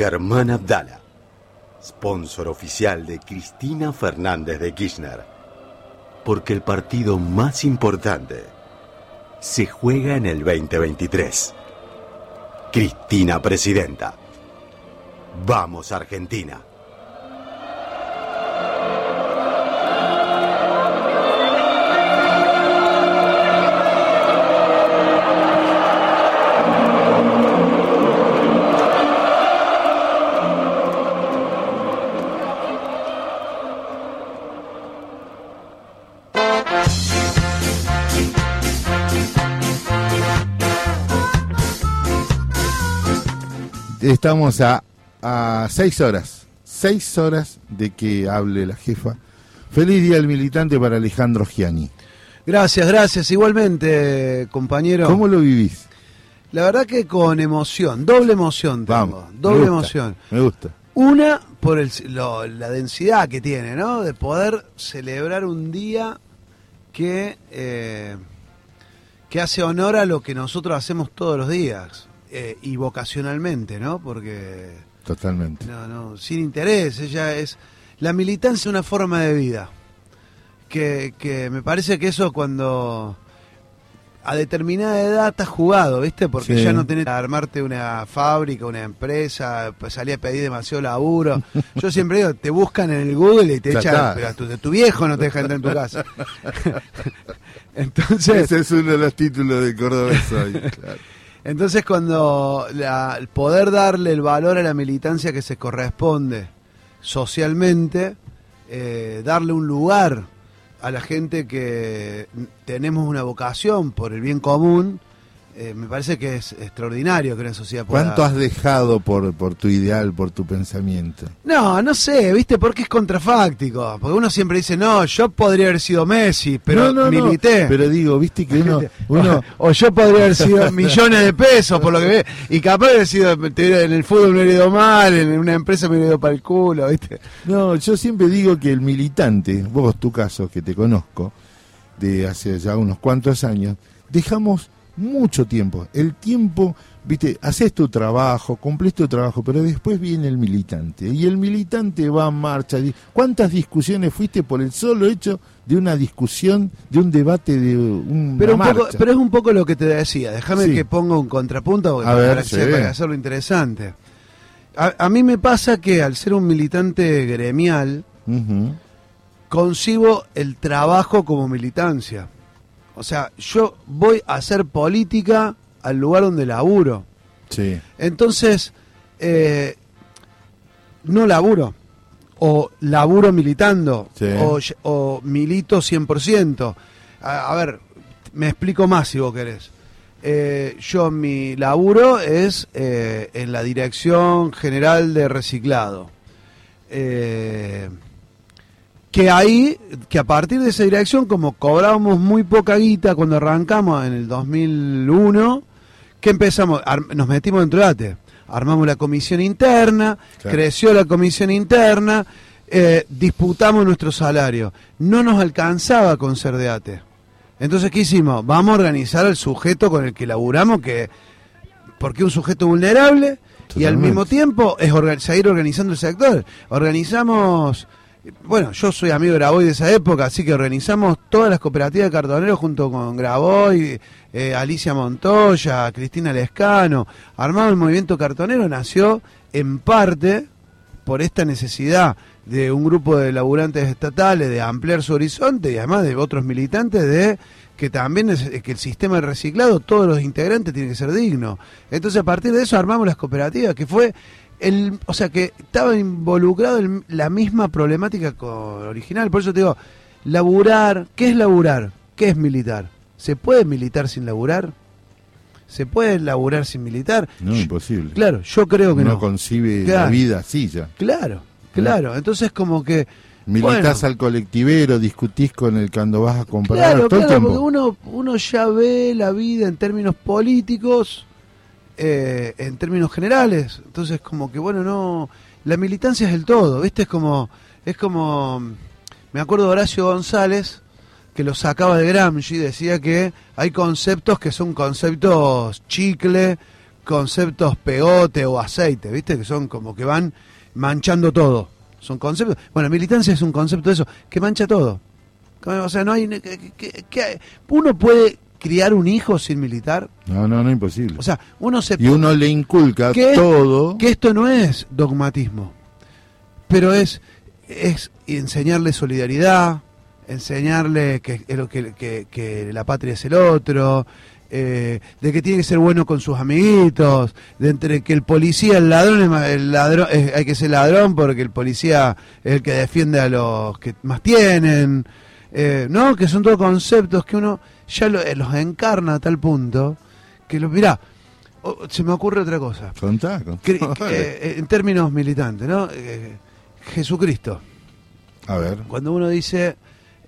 Germán Abdala, sponsor oficial de Cristina Fernández de Kirchner. Porque el partido más importante se juega en el 2023. Cristina Presidenta. Vamos Argentina. Estamos a, a seis horas, seis horas de que hable la jefa. Feliz Día del Militante para Alejandro Gianni. Gracias, gracias. Igualmente, compañero. ¿Cómo lo vivís? La verdad que con emoción, doble emoción tengo, Vamos, doble me gusta, emoción. Me gusta. Una, por el, lo- la densidad que tiene, ¿no? De poder celebrar un día que, eh, que hace honor a lo que nosotros hacemos todos los días. Eh, y vocacionalmente, ¿no? Porque, Totalmente. no, no, sin interés, ella es... La militancia es una forma de vida. Que, que me parece que eso cuando a determinada edad estás jugado, ¿viste? Porque Sí. ya no tenés que armarte una fábrica, una empresa, pues salí a pedir demasiado laburo. Yo siempre digo, te buscan en el Google y te Ya echan, pero a tu, tu viejo no te deja entrar en tu casa. Entonces, Ese es uno de los títulos de Cordobés hoy. claro. Entonces cuando la- poder darle el valor a la militancia que se corresponde socialmente, eh, darle un lugar a la gente que tenemos una vocación por el bien común, eh, me parece que es extraordinario que una sociedad pueda... ¿Cuánto has dejado por, por tu ideal, por tu pensamiento? No, no sé, ¿viste? Porque es contrafáctico. Porque uno siempre dice, no, yo podría haber sido Messi, pero no, no, no, milité. Pero digo, viste que uno, uno o yo podría haber sido millones de pesos, por lo que ve. Y capaz de haber sido, en el fútbol me hubiera ido mal, en una empresa me hubiera ido para el culo, ¿viste? No, yo siempre digo que el militante, vos tu caso que te conozco, de hace ya unos cuantos años, dejamos mucho tiempo. El tiempo, viste, haces tu trabajo, cumplís tu trabajo, pero después viene el militante. Y el militante va en marcha. ¿Cuántas discusiones fuiste por el solo hecho de una discusión, de un debate, de un Pero, un poco, pero es un poco lo que te decía. Déjame Sí. que ponga un contrapunto porque A ver, para, hacer- para hacerlo interesante. A, a mí me pasa que al ser un militante gremial, concibo el trabajo como militancia. O sea, yo voy a hacer política al lugar donde laburo. Sí. Entonces, eh, no laburo. O laburo militando. Sí. O, milito 100%. A, a ver, me explico más si vos querés. Eh, yo mi laburo es eh, en la Dirección General de Reciclado. Eh, que ahí, que a partir de esa dirección, como cobrábamos muy poca guita cuando arrancamos en el 2001, que empezamos, nos metimos dentro de ATE, armamos la comisión interna, Claro. creció la comisión interna, eh, disputamos nuestro salario, no nos alcanzaba con ser de ATE. Entonces, ¿qué hicimos? Vamos a organizar al sujeto con el que laburamos, que porque es un sujeto vulnerable y al mismo tiempo es orga- seguir organizando el sector. Organizamos, bueno, yo soy amigo de Graboy de esa época, así que organizamos todas las cooperativas de cartoneros junto con Graboy, eh, Alicia Montoya, Cristina Lescano. Armamos el movimiento cartonero, nació en parte por esta necesidad de un grupo de laburantes estatales de ampliar su horizonte y además de otros militantes de que también es, que el sistema de reciclado, todos los integrantes tienen que ser dignos. Entonces a partir de eso armamos las cooperativas, que fue el, o sea que estaba involucrado en la misma problemática original. Por eso te digo, laburar, ¿qué es laburar? ¿Qué es militar? ¿Se puede militar sin laburar? ¿Se puede laburar sin militar? No, Yo- imposible. Claro, yo creo que Uno no. concibe la Claro. vida así ya. Claro, claro. Entonces como que Militás Bueno. al colectivero, discutís con el cuando vas a comprar Claro, todo el claro, tiempo. porque uno, uno ya ve la vida en términos políticos, eh, en términos generales. Entonces, como que bueno, no. La militancia es el todo, ¿viste? Es como. Es como. Me acuerdo de Horacio González, que lo sacaba de Gramsci, decía que hay conceptos que son conceptos chicle, conceptos pegote o aceite, ¿viste? Que son como que van manchando todo. Son conceptos. Bueno, militancia es un concepto de eso, que mancha todo. O sea, no hay. Que, uno puede criar un hijo sin militar. No, no, no, imposible. O sea, uno se. Y uno le inculca todo. Que esto no es dogmatismo, pero es, es enseñarle solidaridad, enseñarle que, que, que la patria es el otro, eh, de que tiene que ser bueno con sus amiguitos, de entre que el policía, el ladrón, el ladrón hay que ser ladrón porque el policía es el que defiende a los que más tienen, eh, ¿no? Que son todos conceptos que uno ya eh, los encarna a tal punto que los mirá. se me ocurre otra cosa. Contá, en términos militantes, ¿no? Jesucristo. A ver. Cuando uno dice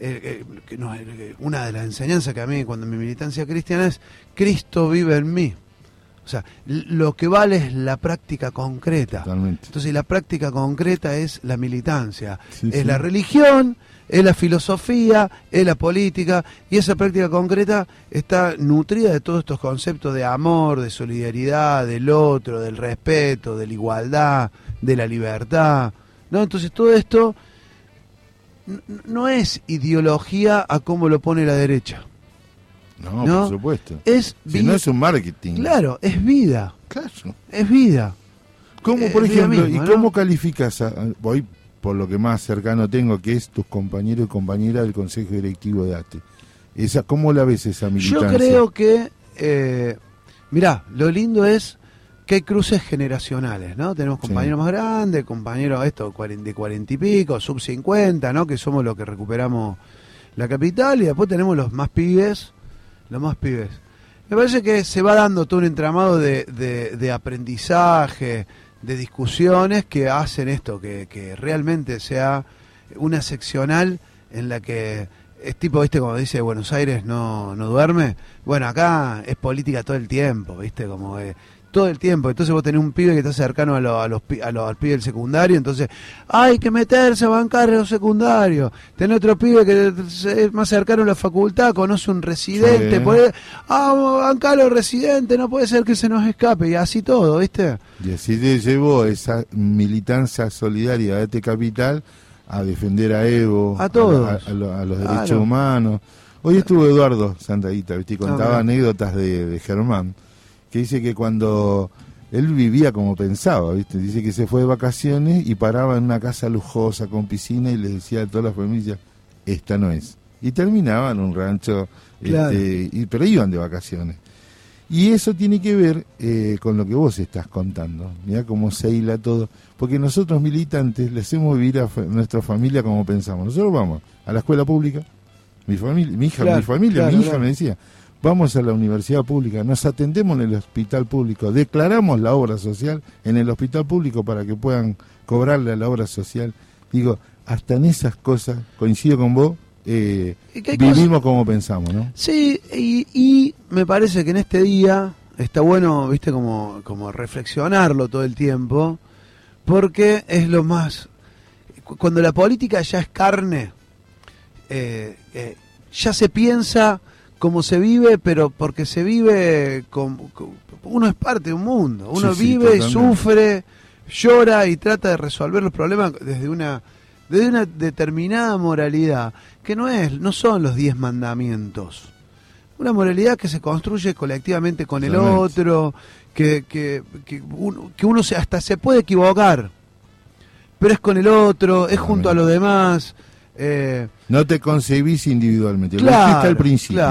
eh, eh, no, eh, una de las enseñanzas que a mí cuando mi militancia cristiana es Cristo vive en mí. O sea, lo que vale es la práctica concreta. Totalmente. Entonces, la práctica concreta es la militancia, es la religión, es la filosofía, es la política, y esa práctica concreta está nutrida de todos estos conceptos de amor, de solidaridad, del otro, del respeto, de la igualdad, de la libertad. ¿no? Entonces, todo esto no es ideología a cómo lo pone la derecha. No, por supuesto. Es si no es un marketing. Claro, es vida. Claro. Es vida. ¿Cómo, por ejemplo, y cómo calificas, voy por lo que más cercano tengo, que es tus compañeros y compañeras del Consejo Directivo de ATE? Esa, ¿Cómo la ves esa militancia? Yo creo que, eh, mirá, lo lindo es que hay cruces generacionales, ¿no? Tenemos compañeros más grandes, compañeros esto de cuarenta y pico, sub 50, ¿no? Que somos los que recuperamos la capital y después tenemos los más pibes, los más pibes. Me parece que se va dando todo un entramado de, de, aprendizaje, de discusiones que hacen esto, que, que realmente sea una seccional en la que es tipo, viste, como dice Buenos Aires no, no duerme. Bueno, acá es política todo el tiempo, viste, como todo el tiempo. Entonces vos tenés un pibe que está cercano a, los, a los, al pibe del secundario, entonces hay que meterse a bancar en los secundarios. Tenés otro pibe que es más cercano a la facultad, conoce un residente, puede, ah, bancar a los residentes, no puede ser que se nos escape, y así todo, ¿viste? Y así te llevó esa militancia solidaria de este capital a defender a Evo, a todos, a, los derechos humanos. Hoy estuvo Eduardo Santadita, ¿viste? Y contaba anécdotas de, de Germán que dice que cuando él vivía como pensaba, ¿viste? Dice que se fue de vacaciones y paraba en una casa lujosa con piscina y le decía a todas las familias, esta no es. Y terminaban en un rancho, este, y, pero iban de vacaciones. Y eso tiene que ver eh, con lo que vos estás contando. Mira cómo se hila todo. Porque nosotros militantes le hacemos vivir a nuestra familia como pensamos. Nosotros vamos a la escuela pública. Mi familia, mi hija, mi familia, mi hija me decía, vamos a la universidad pública, nos atendemos en el hospital público, declaramos la obra social en el hospital público para que puedan cobrarle a la obra social. Digo, hasta en esas cosas, coincido con vos, eh, vivimos como pensamos, ¿no? Sí, y, me parece que en este día está bueno, viste, como, como reflexionarlo todo el tiempo, porque es lo más... Cuando la política ya es carne, eh, eh, ya se piensa cómo se vive, pero porque se vive, con, uno es parte de un mundo, uno vive y sufre, llora y trata de resolver los problemas desde una desde una determinada moralidad, que no es no son los diez mandamientos. Una moralidad que se construye colectivamente con el otro, que, que, que, uno, que uno se, hasta se puede equivocar, pero es con el otro, es junto a los demás. Eh, no te concebís individualmente, lo dijiste al principio.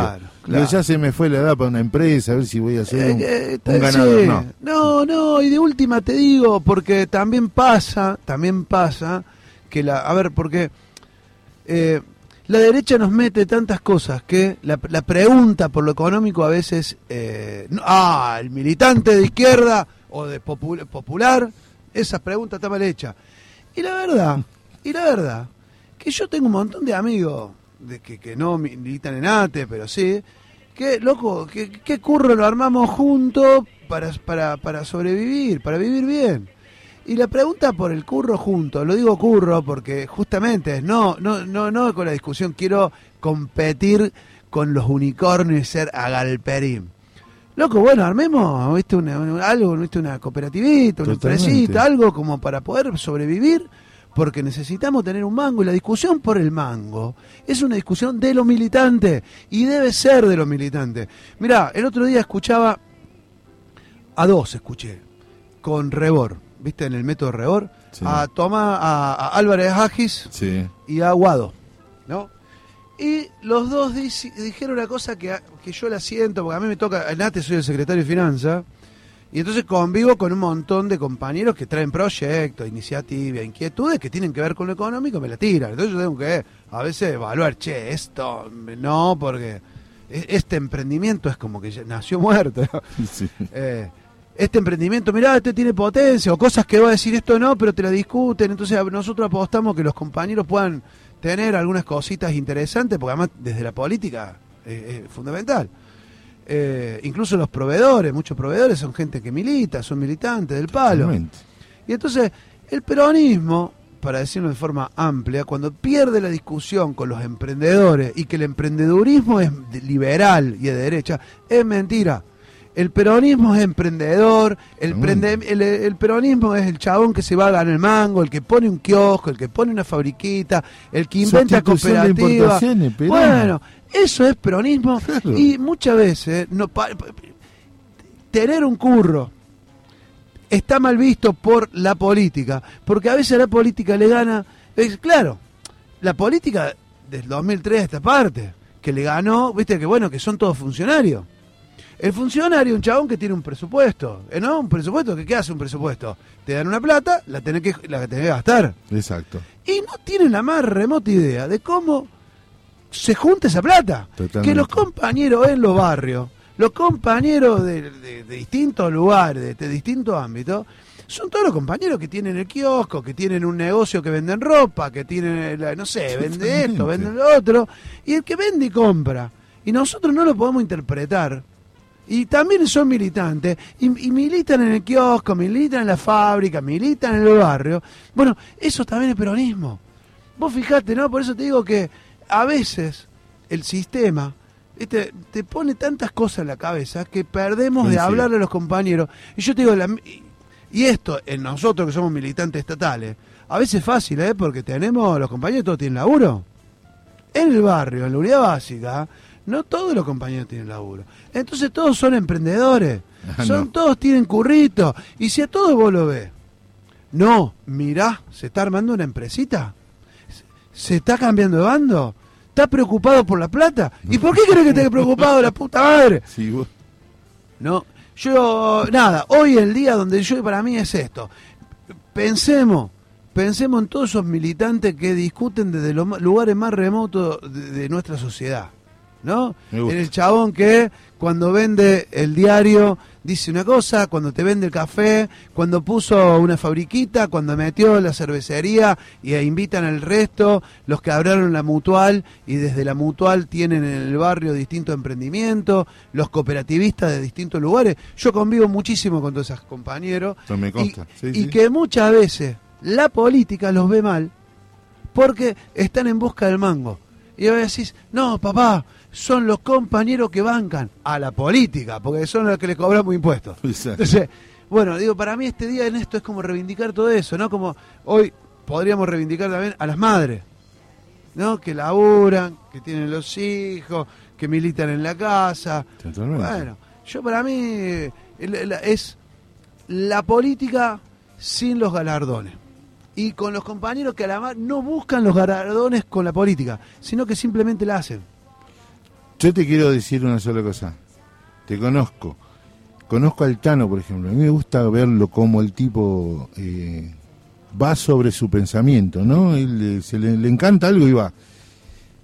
Claro, ya se me fue la edad para una empresa, a ver si voy a ser un, eh, eh, ganador. No. no, no, y de última te digo, porque también pasa, también pasa que la. A ver, porque. la derecha nos mete tantas cosas que la, la pregunta por lo económico a veces, ah, el militante de izquierda o de popular, esas preguntas está mal hecha. Y la verdad, y la verdad, que yo tengo un montón de amigos de que, que no militan en ATE, pero sí, que, loco, que, curro lo armamos juntos para, para, para sobrevivir, para vivir bien. Y la pregunta por el curro juntos, lo digo curro porque justamente no, no, no, no con la discusión quiero competir con los unicornios y ser agalperín. loco, bueno, armemos ¿viste? Una, una- algo, ¿viste? una cooperativita, una Totalmente. empresita, algo como para poder sobrevivir, porque necesitamos tener un mango. Y la discusión por el mango es una discusión de los militantes, y debe ser de los militantes. Mirá, el otro día escuchaba, a dos escuché, con Rebor, ¿viste? En el método Rebor, Sí. a Tomás, a, a Álvarez Agis Sí. y a Guado, ¿no? Y los dos dijeron una cosa que, que yo la siento, porque a mí me toca, en ATE soy el secretario de Finanzas, y entonces convivo con un montón de compañeros que traen proyectos, iniciativas, inquietudes que tienen que ver con lo económico, me la tiran. Entonces yo tengo que a veces evaluar, che, esto no, porque e- este emprendimiento es como que ya nació muerto. Eh, este emprendimiento, mirá, este tiene potencia, o cosas que va a decir esto no, pero te la discuten. Entonces nosotros apostamos que los compañeros puedan tener algunas cositas interesantes, porque además desde la política eh, es fundamental. Eh, incluso los proveedores, muchos proveedores son gente que milita, son militantes del palo. Totalmente. Y entonces el peronismo, para decirlo de forma amplia, cuando pierde la discusión con los emprendedores y que el emprendedurismo es liberal y de derecha, es mentira. El peronismo es emprendedor, el, Mm. prende- el, el peronismo es el chabón que se va a ganar el mango, el que pone un kiosco, el que pone una fabriquita, el que inventa Perón. Bueno, eso es peronismo Claro. y muchas veces no tener un curro está mal visto por la política, porque a veces la política le gana, es claro, la política del 2003 a esta parte, que le ganó, viste que bueno, que son todos funcionarios. El funcionario un chabón que tiene un presupuesto, ¿eh, ¿no? Un presupuesto, que ¿qué hace un presupuesto? Te dan una plata, la tenés que, la tenés que gastar. Exacto. Y no tienen la más remota idea de cómo se junta esa plata. Totalmente. Que los compañeros en los barrios, los compañeros de, de- de distintos lugares, de, de distintos ámbitos, son todos los compañeros que tienen el kiosco, que tienen un negocio que venden ropa, que tienen, la- no sé, vende esto, vende lo otro, y el que vende y compra. Y nosotros no lo podemos interpretar. Y también son militantes, y, y militan en el kiosco, militan en la fábrica, militan en el barrio. Bueno, eso también es peronismo. Vos fijate, ¿no? Por eso te digo que a veces el sistema ¿viste? te pone tantas cosas en la cabeza que perdemos de hablarle a los compañeros. Y yo te digo, la- y- y esto en nosotros que somos militantes estatales, a veces es fácil, ¿eh? Porque tenemos, los compañeros todos tienen laburo. En el barrio, en la unidad básica, no todos los compañeros tienen laburo. Entonces todos son emprendedores. Ah, son no. todos tienen currito. Y si a todos vos lo ves, no, mirá, se está armando una empresita. ¿Se está cambiando de bando? ¿Está preocupado por la plata? ¿Y por qué crees que esté preocupado la puta madre? Sí, vos- No, yo, nada, hoy el día donde yo para mí es esto. Pensemos, pensemos en todos esos militantes que discuten desde los lugares más remotos de, de nuestra sociedad. ¿No? En el chabón que cuando vende el diario dice una cosa, cuando te vende el café, cuando puso una fabriquita, cuando metió la cervecería y e invitan al resto, los que abrieron la mutual y desde la mutual tienen en el barrio distintos emprendimientos, los cooperativistas de distintos lugares. Yo convivo muchísimo con todos esos compañeros y, consta. Sí, y sí. que muchas veces la política los ve mal porque están en busca del mango. Y vos decís, no, papá, son los compañeros que bancan a la política, porque son los que le cobramos impuestos. Exacto. Entonces, bueno, digo, para mí este día en esto es como reivindicar todo eso, ¿no? Como hoy podríamos reivindicar también a las madres, ¿no? Que laburan, que tienen los hijos, que militan en la casa. Totalmente. Bueno, yo para mí es la política sin los galardones. Y con los compañeros que a la mar no buscan los galardones con la política, sino que simplemente la hacen. Yo te quiero decir una sola cosa. Te conozco. Conozco al Tano, por ejemplo. A mí me gusta verlo como el tipo eh, va sobre su pensamiento, ¿no? Él, eh, se le, encanta algo y va.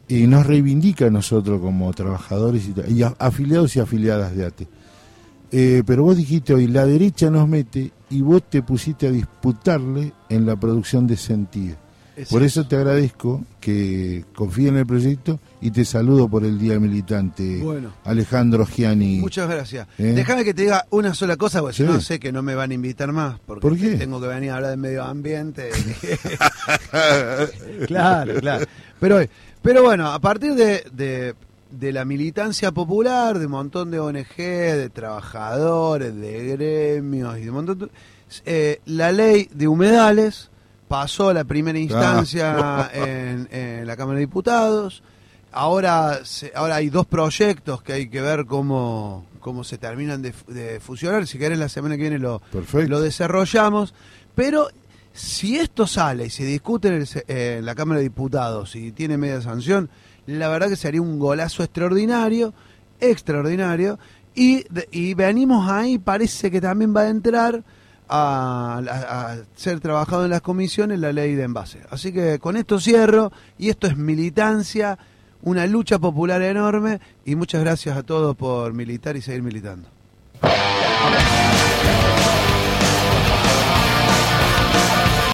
Y nos reivindica a nosotros como trabajadores y, afiliados y afiliadas de ATE. Eh, pero vos dijiste hoy, la derecha nos mete y vos te pusiste a disputarle en la producción de sentido. Por eso te agradezco que confíe en el proyecto y te saludo por el Día Militante, Bueno. Alejandro Gianni. Muchas gracias. ¿Eh? Déjame que te diga una sola cosa, porque si no sé que no me van a invitar más, porque ¿Por qué? tengo que venir a hablar de medio ambiente. claro, claro. Pero, pero bueno, a partir de, de de la militancia popular, de un montón de ONG, de trabajadores, de gremios y de un montón de- eh, la ley de humedales pasó la primera instancia en, en la Cámara de Diputados. Ahora, se- ahora hay dos proyectos que hay que ver cómo, cómo se terminan de, fu- de fusionar. Si querés, la semana que viene lo, Perfecto. lo desarrollamos. Pero si esto sale y se discute en, el en la Cámara de Diputados y tiene media sanción, la verdad que sería un golazo extraordinario, extraordinario. Y, y venimos ahí, parece que también va a entrar a, ser trabajado en las comisiones la ley de envase. Así que con esto cierro y esto es militancia, una lucha popular enorme y muchas gracias a todos por militar y seguir militando.